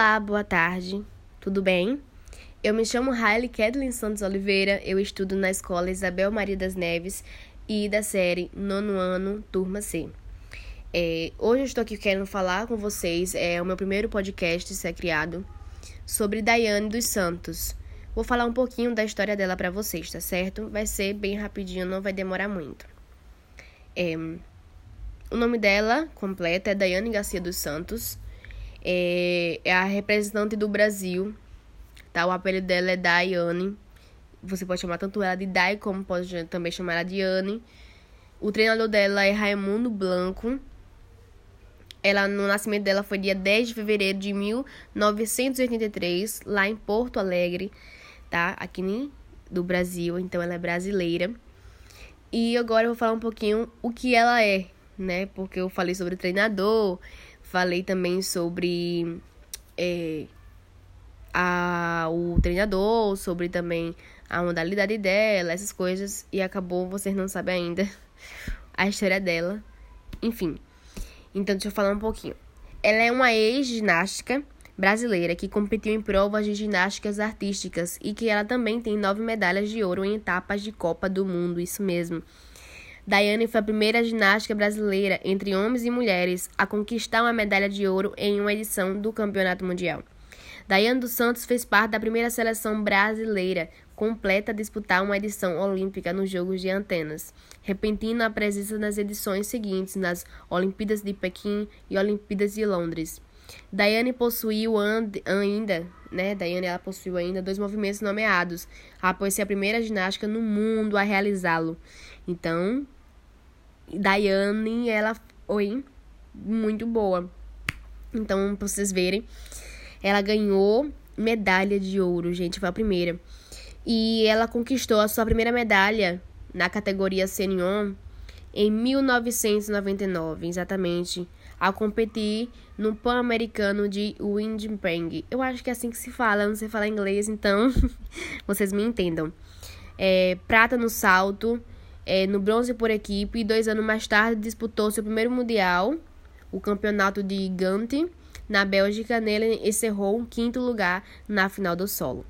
Olá, boa tarde, tudo bem? Eu me chamo Hailey Kedlin Santos Oliveira, eu estudo na escola Isabel Maria das Neves e da série Nono Ano, Turma C. É, hoje eu estou aqui querendo falar com vocês, é o meu primeiro podcast ser criado, sobre Daiane dos Santos. Vou falar um pouquinho da história dela para vocês, tá certo? Vai ser bem rapidinho, não vai demorar muito. É, o nome dela completa é Daiane Garcia dos Santos é, é a representante do Brasil, tá? O apelido dela é Daiane. Você pode chamar tanto ela de Dai, como pode também chamar ela de Anne. O treinador dela é Raimundo Blanco. Ela, no nascimento dela foi dia 10 de fevereiro de 1983, lá em Porto Alegre, tá? Aqui do Brasil, então ela é brasileira. E agora eu vou falar um pouquinho o que ela é, né? Porque eu falei sobre o treinador, Falei também sobre é, a, o treinador, sobre também a modalidade dela, essas coisas. E acabou, vocês não sabem ainda a história dela. Enfim. Então, deixa eu falar um pouquinho. Ela é uma ex-ginástica brasileira que competiu em provas de ginásticas artísticas e que ela também tem nove medalhas de ouro em etapas de Copa do Mundo, isso mesmo. Daiane foi a primeira ginástica brasileira entre homens e mulheres a conquistar uma medalha de ouro em uma edição do Campeonato Mundial. Daiane dos Santos fez parte da primeira seleção brasileira completa a disputar uma edição olímpica nos Jogos de Antenas, repentindo a presença nas edições seguintes nas Olimpíadas de Pequim e Olimpíadas de Londres. Daiane possuiu ainda, né? Daiane ela possuiu ainda dois movimentos nomeados, após ser a primeira ginástica no mundo a realizá-lo. Então, Daiane, ela foi muito boa. Então, pra vocês verem, ela ganhou medalha de ouro, gente, foi a primeira. E ela conquistou a sua primeira medalha na categoria senior em 1999, exatamente, ao competir no Pan-Americano de Winnipeg. Eu acho que é assim que se fala, eu não sei falar inglês, então vocês me entendam. É, prata no salto, é, no bronze por equipe e dois anos mais tarde disputou seu primeiro mundial, o campeonato de Gante, na Bélgica. Nele encerrou um quinto lugar na final do solo.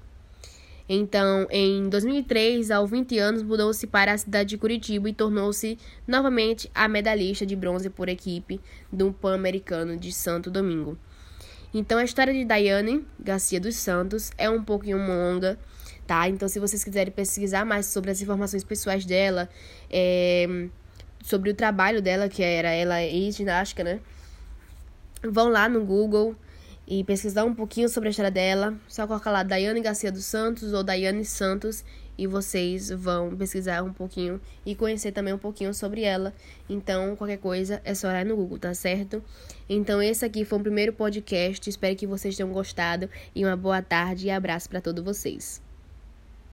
Então, em 2003, aos 20 anos, mudou-se para a cidade de Curitiba e tornou-se novamente a medalhista de bronze por equipe do Pan-Americano de Santo Domingo. Então, a história de Daiane Garcia dos Santos é um pouquinho longa, tá? Então, se vocês quiserem pesquisar mais sobre as informações pessoais dela, é, sobre o trabalho dela, que era ela ex-ginástica, né? Vão lá no Google e pesquisar um pouquinho sobre a história dela. Só colocar lá Daiane Garcia dos Santos ou Daiane Santos e vocês vão pesquisar um pouquinho e conhecer também um pouquinho sobre ela. Então, qualquer coisa é só olhar no Google, tá certo? Então, esse aqui foi o primeiro podcast. Espero que vocês tenham gostado e uma boa tarde e abraço para todos vocês.